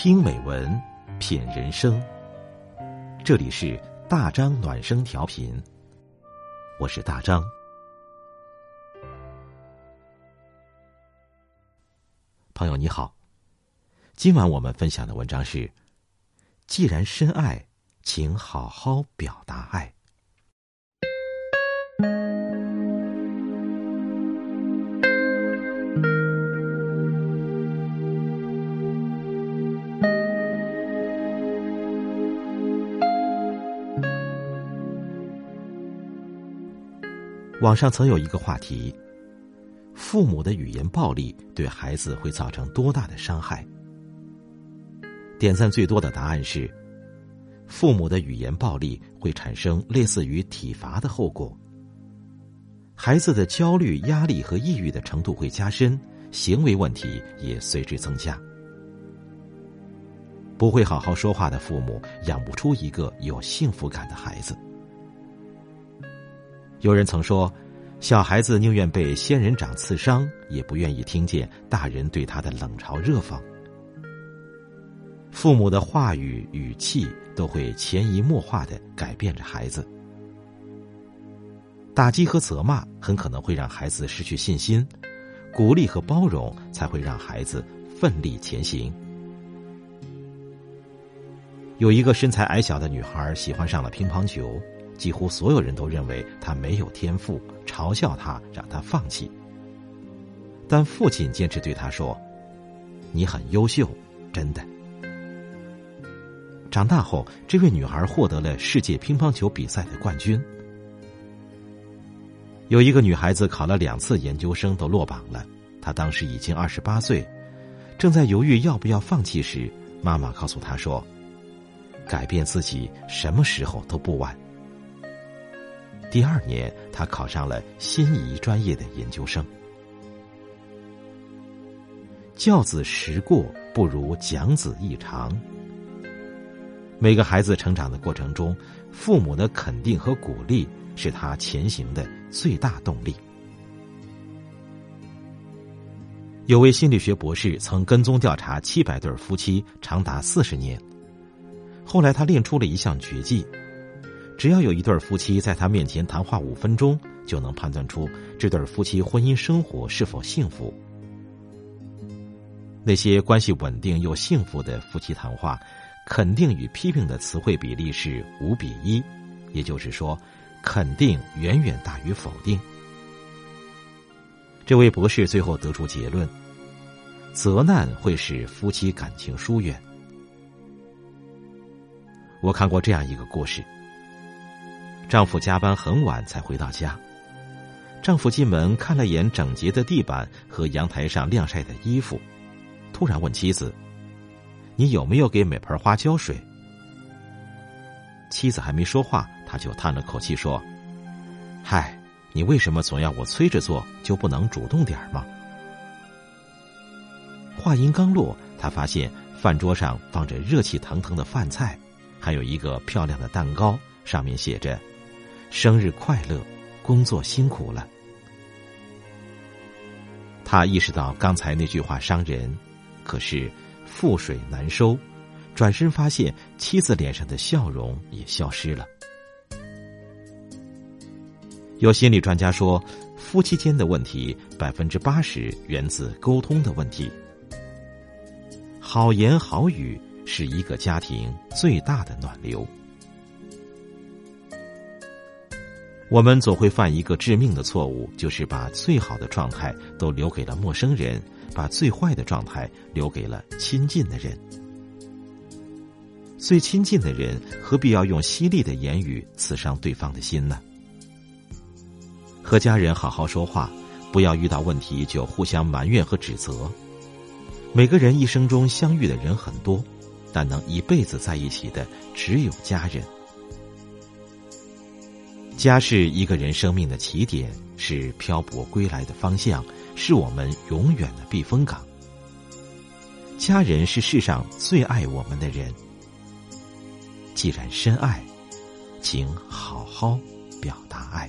听美文，品人生。这里是大张暖声调频，我是大张。朋友你好，今晚我们分享的文章是：既然深爱，请好好表达爱。网上曾有一个话题：父母的语言暴力对孩子会造成多大的伤害？点赞最多的答案是：父母的语言暴力会产生类似于体罚的后果，孩子的焦虑、压力和抑郁的程度会加深，行为问题也随之增加。不会好好说话的父母，养不出一个有幸福感的孩子。有人曾说，小孩子宁愿被仙人掌刺伤，也不愿意听见大人对他的冷嘲热讽。父母的话语语气都会潜移默化的改变着孩子。打击和责骂很可能会让孩子失去信心，鼓励和包容才会让孩子奋力前行。有一个身材矮小的女孩喜欢上了乒乓球。几乎所有人都认为他没有天赋，嘲笑他，让他放弃。但父亲坚持对他说：“你很优秀，真的。”长大后，这位女孩获得了世界乒乓球比赛的冠军。有一个女孩子考了两次研究生都落榜了，她当时已经二十八岁，正在犹豫要不要放弃时，妈妈告诉她说：“改变自己，什么时候都不晚。”第二年，他考上了心仪专业的研究生。教子时过，不如讲子一长。每个孩子成长的过程中，父母的肯定和鼓励是他前行的最大动力。有位心理学博士曾跟踪调查七百对夫妻长达四十年，后来他练出了一项绝技。只要有一对夫妻在他面前谈话五分钟，就能判断出这对夫妻婚姻生活是否幸福。那些关系稳定又幸福的夫妻谈话，肯定与批评的词汇比例是五比一，也就是说，肯定远远大于否定。这位博士最后得出结论：责难会使夫妻感情疏远。我看过这样一个故事。丈夫加班很晚才回到家，丈夫进门看了眼整洁的地板和阳台上晾晒的衣服，突然问妻子：“你有没有给每盆花浇水？”妻子还没说话，他就叹了口气说：“嗨，你为什么总要我催着做，就不能主动点吗？”话音刚落，他发现饭桌上放着热气腾腾的饭菜，还有一个漂亮的蛋糕，上面写着。生日快乐，工作辛苦了。他意识到刚才那句话伤人，可是覆水难收。转身发现妻子脸上的笑容也消失了。有心理专家说，夫妻间的问题百分之八十源自沟通的问题。好言好语是一个家庭最大的暖流。我们总会犯一个致命的错误，就是把最好的状态都留给了陌生人，把最坏的状态留给了亲近的人。最亲近的人，何必要用犀利的言语刺伤对方的心呢？和家人好好说话，不要遇到问题就互相埋怨和指责。每个人一生中相遇的人很多，但能一辈子在一起的只有家人。家是一个人生命的起点，是漂泊归来的方向，是我们永远的避风港。家人是世上最爱我们的人。既然深爱，请好好表达爱。